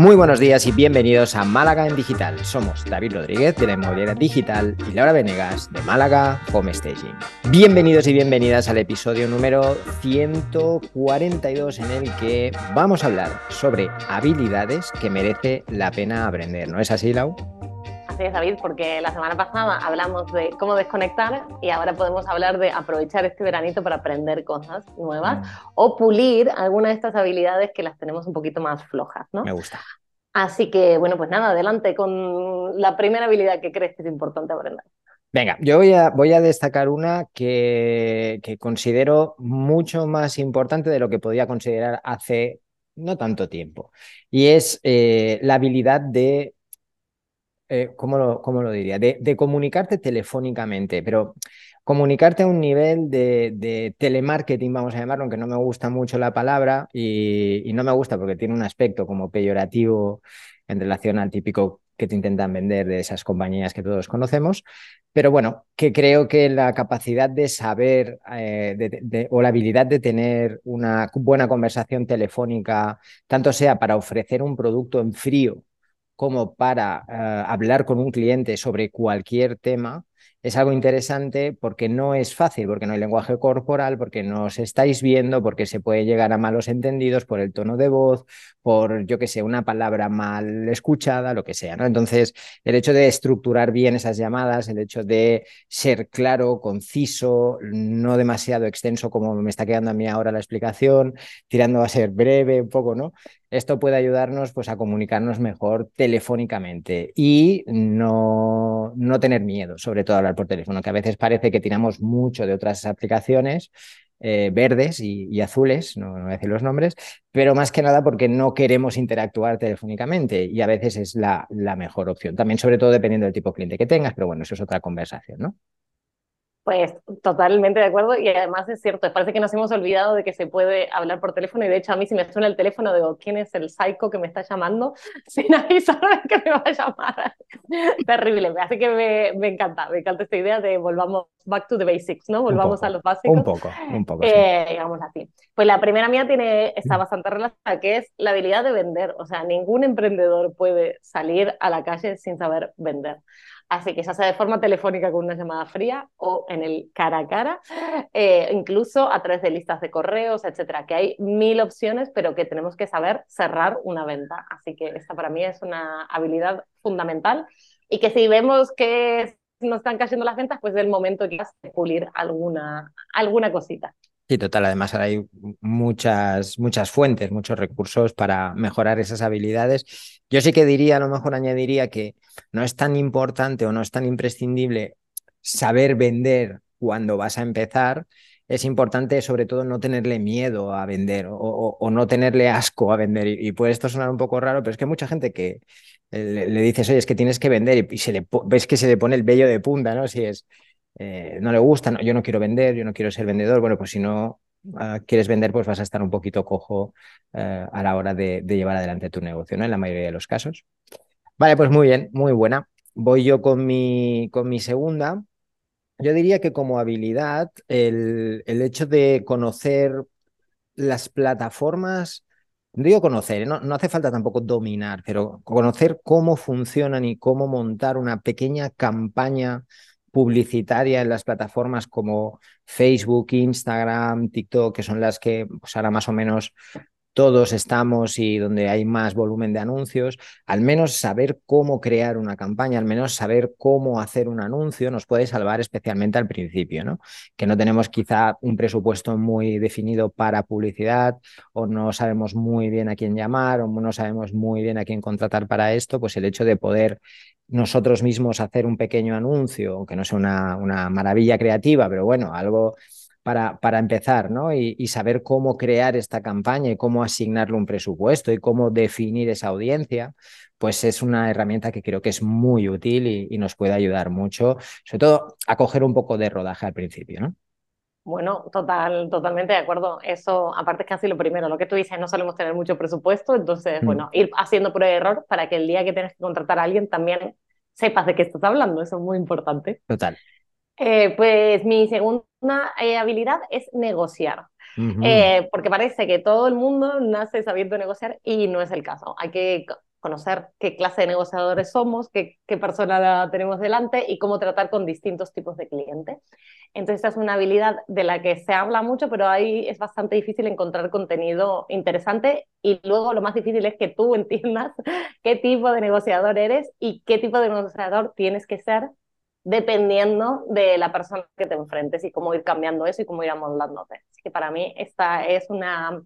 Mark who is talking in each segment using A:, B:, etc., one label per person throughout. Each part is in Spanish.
A: Muy buenos días y bienvenidos a Málaga en Digital. Somos David Rodríguez de la Inmobiliaria Digital y Laura Venegas de Málaga Home Staging. Bienvenidos y bienvenidas al episodio número 142 en el que vamos a hablar sobre habilidades que merece la pena aprender. ¿No es así, Lau?
B: Es, David, porque la semana pasada hablamos de cómo desconectar y ahora podemos hablar de aprovechar este veranito para aprender cosas nuevas mm. o pulir algunas de estas habilidades que las tenemos un poquito más flojas, ¿no?
A: Me gusta.
B: Así que, bueno, pues nada, adelante con la primera habilidad que crees que es importante aprender.
A: Venga, yo voy a, voy a destacar una que, que, considero mucho más importante de lo que podía considerar hace no tanto tiempo. Y es eh, la habilidad de eh, ¿cómo, lo, lo, diría? De, comunicarte telefónicamente, pero comunicarte a un nivel de, telemarketing, vamos a llamarlo, aunque no me gusta mucho la palabra y, no me gusta porque tiene un aspecto como peyorativo en relación al típico que te intentan vender de esas compañías que todos conocemos, pero bueno, que creo que la capacidad de saber eh, o la habilidad de tener una buena conversación telefónica, tanto sea para ofrecer un producto en frío como para eh, hablar con un cliente sobre cualquier tema, es algo interesante porque no es fácil, porque no hay lenguaje corporal, porque no os estáis viendo, porque se puede llegar a malos entendidos por el tono de voz, por, yo que sé, una palabra mal escuchada, lo que sea. Entonces, el hecho de estructurar bien esas llamadas, el hecho de ser claro, conciso, no demasiado extenso como me está quedando a mí ahora la explicación, tirando a ser breve un poco, ¿no? Esto puede ayudarnos pues, a comunicarnos mejor telefónicamente y no, no tener miedo, sobre todo hablar por teléfono, que a veces parece que tiramos mucho de otras aplicaciones eh, verdes y, azules, no, no, voy a decir los nombres, pero más que nada porque no queremos interactuar telefónicamente y a veces es la, la mejor opción. También, sobre todo, dependiendo del tipo de cliente que tengas, pero bueno, eso es otra conversación, ¿no?
B: Pues totalmente de acuerdo y además es cierto, parece que nos hemos olvidado de que se puede hablar por teléfono y de hecho a mí si me suena el teléfono digo, ¿quién es el psycho que me está llamando? Sin avisar que me va a llamar. Terrible, así que me, me, encanta, me encanta esta idea de volvamos back to the basics, ¿no? Volvamos a los básicos.
A: Un poco, un poco.
B: Eh, digamos así. Pues la primera mía tiene, está bastante relacionada, que es la habilidad de vender. O sea, ningún emprendedor puede salir a la calle sin saber vender. Así que ya sea de forma telefónica con una llamada fría o en el cara a cara, eh, incluso a través de listas de correos, etcétera, que hay mil opciones, pero que tenemos que saber cerrar una venta. Así que esta para mí es una habilidad fundamental y que si vemos que nos están cayendo las ventas, pues es el momento de pulir alguna, alguna cosita.
A: Sí, total. Además, hay muchas, muchas fuentes, muchos recursos para mejorar esas habilidades. Yo sí que diría, a lo mejor añadiría que no es tan importante o no es tan imprescindible saber vender cuando vas a empezar. Es importante, sobre todo, no tenerle miedo a vender o, no tenerle asco a vender. Y, puede esto sonar un poco raro, pero es que mucha gente que le, dices, oye, es que tienes que vender y, se le, ves que se le pone el vello de punta, ¿no? Si es eh, no le gusta, yo no quiero vender, yo no quiero ser vendedor, bueno, pues si no ah, quieres vender, pues vas a estar un poquito cojo eh, a la hora de, llevar adelante tu negocio, ¿no? En la mayoría de los casos. Vale, pues muy bien, muy buena. Voy yo con mi, con mi segunda. Yo diría que como habilidad, el, el hecho de conocer las plataformas, no digo conocer, ¿eh? no, no, hace falta tampoco dominar, pero conocer cómo funcionan y cómo montar una pequeña campaña publicitaria en las plataformas como Facebook, Instagram, TikTok, que son las que pues ahora más o menos todos estamos y donde hay más volumen de anuncios, al menos saber cómo crear una campaña, al menos saber cómo hacer un anuncio nos puede salvar especialmente al principio, ¿no? Que no tenemos quizá un presupuesto muy definido para publicidad o no sabemos muy bien a quién llamar o no sabemos muy bien a quién contratar para esto, pues el hecho de poder nosotros mismos hacer un pequeño anuncio, aunque no sea una, una maravilla creativa, pero bueno, algo para, para empezar, ¿no? Y, saber cómo crear esta campaña y cómo asignarle un presupuesto y cómo definir esa audiencia, pues es una herramienta que creo que es muy útil y, nos puede ayudar mucho, sobre todo a coger un poco de rodaje al principio, ¿no?
B: Bueno, total, totalmente de acuerdo. Eso, aparte es casi lo primero, lo que tú dices, no solemos tener mucho presupuesto, entonces, mm. bueno, ir haciendo prueba de error para que el día que tienes que contratar a alguien también sepas de qué estás hablando, eso es muy importante.
A: Total.
B: Eh, pues mi segunda eh, habilidad es negociar. Eh, porque parece que todo el mundo nace sabiendo negociar y no es el caso. Hay que conocer qué clase de negociadores somos, qué, qué persona tenemos delante y cómo tratar con distintos tipos de clientes. Entonces, esta es una habilidad de la que se habla mucho, pero ahí es bastante difícil encontrar contenido interesante y luego lo más difícil es que tú entiendas qué tipo de negociador eres y qué tipo de negociador tienes que ser dependiendo de la persona que te enfrentes y cómo ir cambiando eso y cómo ir amoldándote. Así que para mí esta es una,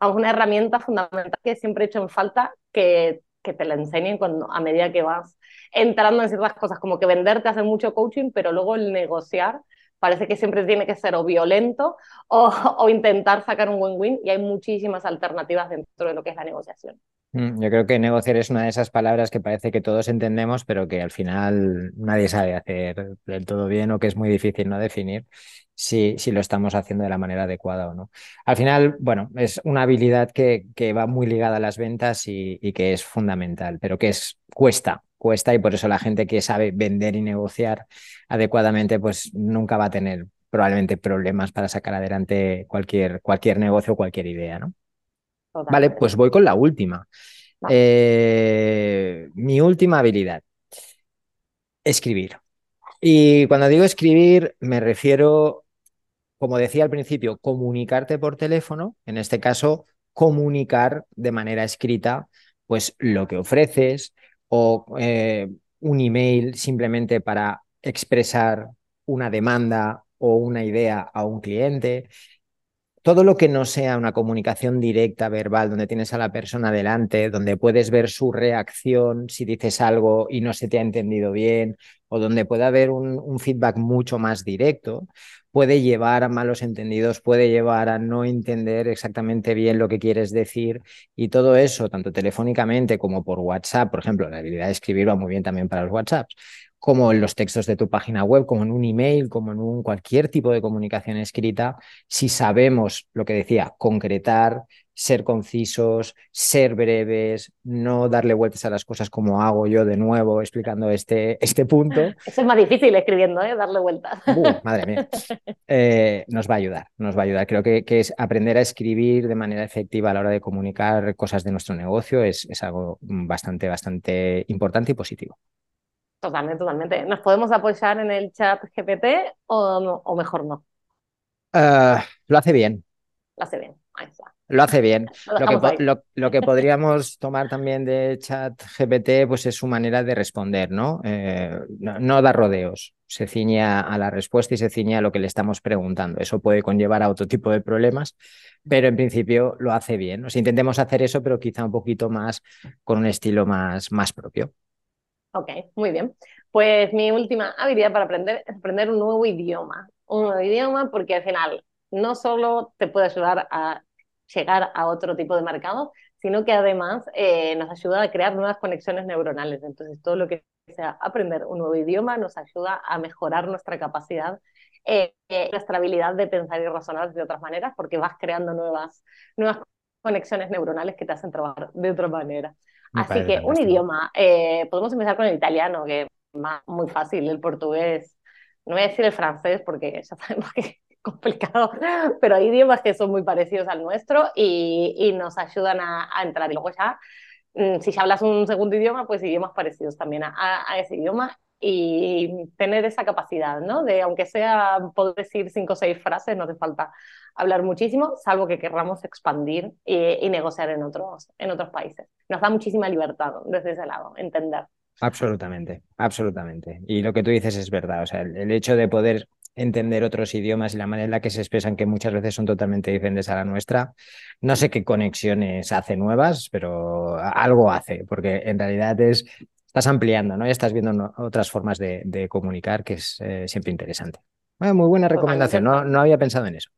B: una herramienta fundamental que siempre he hecho en falta que, que te la enseñen cuando, a medida que vas entrando en ciertas cosas, como que venderte hace mucho coaching, pero luego el negociar parece que siempre tiene que ser o violento o, o intentar sacar un win-win y hay muchísimas alternativas dentro de lo que es la negociación.
A: Mm, yo creo que negociar es una de esas palabras que parece que todos entendemos, pero que al final nadie sabe hacer del todo bien o que es muy difícil no definir si, si lo estamos haciendo de la manera adecuada o no. Al final, bueno, es una habilidad que, que va muy ligada a las ventas y, y que es fundamental, pero que es cuesta, cuesta y por eso la gente que sabe vender y negociar adecuadamente, pues nunca va a tener probablemente problemas para sacar adelante cualquier, cualquier negocio o cualquier idea, ¿no? Vale, pues voy con la última. Eh, mi última habilidad, escribir. Y cuando digo escribir, me refiero, como decía al principio, comunicarte por teléfono, en este caso, comunicar de manera escrita, pues lo que ofreces, o eh, un email simplemente para expresar una demanda o una idea a un cliente. Todo lo que no sea una comunicación directa, verbal, donde tienes a la persona delante, donde puedes ver su reacción si dices algo y no se te ha entendido bien, o donde puede haber un, un feedback mucho más directo, puede llevar a malos entendidos, puede llevar a no entender exactamente bien lo que quieres decir y todo eso, tanto telefónicamente como por WhatsApp, por ejemplo, la habilidad de escribir va muy bien también para los WhatsApps, como en los textos de tu página web, como en un email, como en un cualquier tipo de comunicación escrita, si sabemos lo que decía, concretar, ser concisos, ser breves, no darle vueltas a las cosas como hago yo de nuevo explicando este, este punto.
B: Eso es más difícil escribiendo, ¿eh? darle vueltas.
A: Uh, madre mía. Eh, nos va a ayudar, nos va a ayudar. Creo que, que, es aprender a escribir de manera efectiva a la hora de comunicar cosas de nuestro negocio es, es algo bastante, bastante importante y positivo.
B: Totalmente, totalmente. ¿Nos podemos apoyar en el chat GPT o, o mejor no?
A: Uh, lo hace bien.
B: Lo hace bien. Ahí está.
A: Lo hace bien. Lo, que, lo, lo, que, podríamos tomar también de chat GPT pues es su manera de responder, ¿no? Eh, no, no, da rodeos, se ciñe a la respuesta y se ciñe a lo que le estamos preguntando. Eso puede conllevar a otro tipo de problemas, pero en principio lo hace bien. O sea, intentemos hacer eso, pero quizá un poquito más con un estilo más, más propio.
B: Ok, muy bien. Pues mi última habilidad para aprender es aprender un nuevo idioma. Un nuevo idioma porque al final no solo te puede ayudar a llegar a otro tipo de mercado, sino que además eh, nos ayuda a crear nuevas conexiones neuronales. Entonces, todo lo que sea aprender un nuevo idioma nos ayuda a mejorar nuestra capacidad, eh, eh, nuestra habilidad de pensar y razonar de otras maneras, porque vas creando nuevas, nuevas conexiones neuronales que te hacen trabajar de otra manera. Así que un idioma, eh, podemos empezar con el italiano, que es muy fácil, el portugués, no voy a decir el francés porque ya sabemos que complicado, pero hay idiomas que son muy parecidos al nuestro y, y nos ayudan a, a, entrar. Y luego ya, mm, si ya hablas un segundo idioma, pues idiomas parecidos también a, a ese idioma y tener esa capacidad, ¿no? De, aunque sea, poder decir cinco o seis frases, no hace falta hablar muchísimo, salvo que querramos expandir y, y, negociar en otros, en otros países. Nos da muchísima libertad desde ese lado, entender.
A: Absolutamente, absolutamente. Y lo que tú dices es verdad, o sea, el, el hecho de poder entender otros idiomas y la manera en la que se expresan, que muchas veces son totalmente diferentes a la nuestra. No sé qué conexiones hace nuevas, pero algo hace, porque en realidad es, estás ampliando, ¿no? Y estás viendo no, otras formas de, de, comunicar, que es eh, siempre interesante. Bueno, muy buena recomendación, no, no había pensado en eso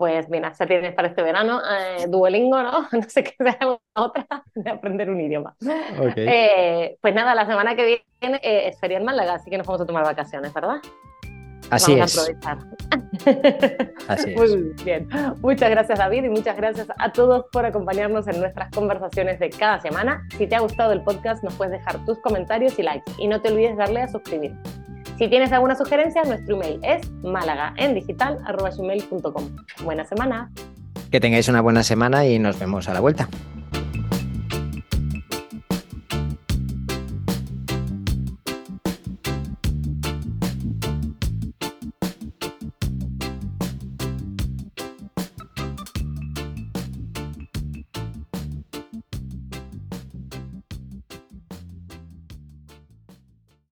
B: pues mira, ya tienes para este verano eh, Duolingo, ¿no? No sé qué sea la otra de aprender un idioma. Okay. Eh, pues nada, la semana que viene eh, es feria en Málaga, así que nos vamos a tomar vacaciones, ¿verdad?
A: Así
B: vamos
A: es.
B: a aprovechar.
A: Así es.
B: Muy bien. Muchas gracias, David, y muchas gracias a todos por acompañarnos en nuestras conversaciones de cada semana. Si te ha gustado el podcast, nos puedes dejar tus comentarios y likes. Y no te olvides darle a suscribir. Si tienes alguna sugerencia, nuestro email es malagaendigital.com. Buena semana.
A: Que tengáis una buena semana y nos vemos a la vuelta.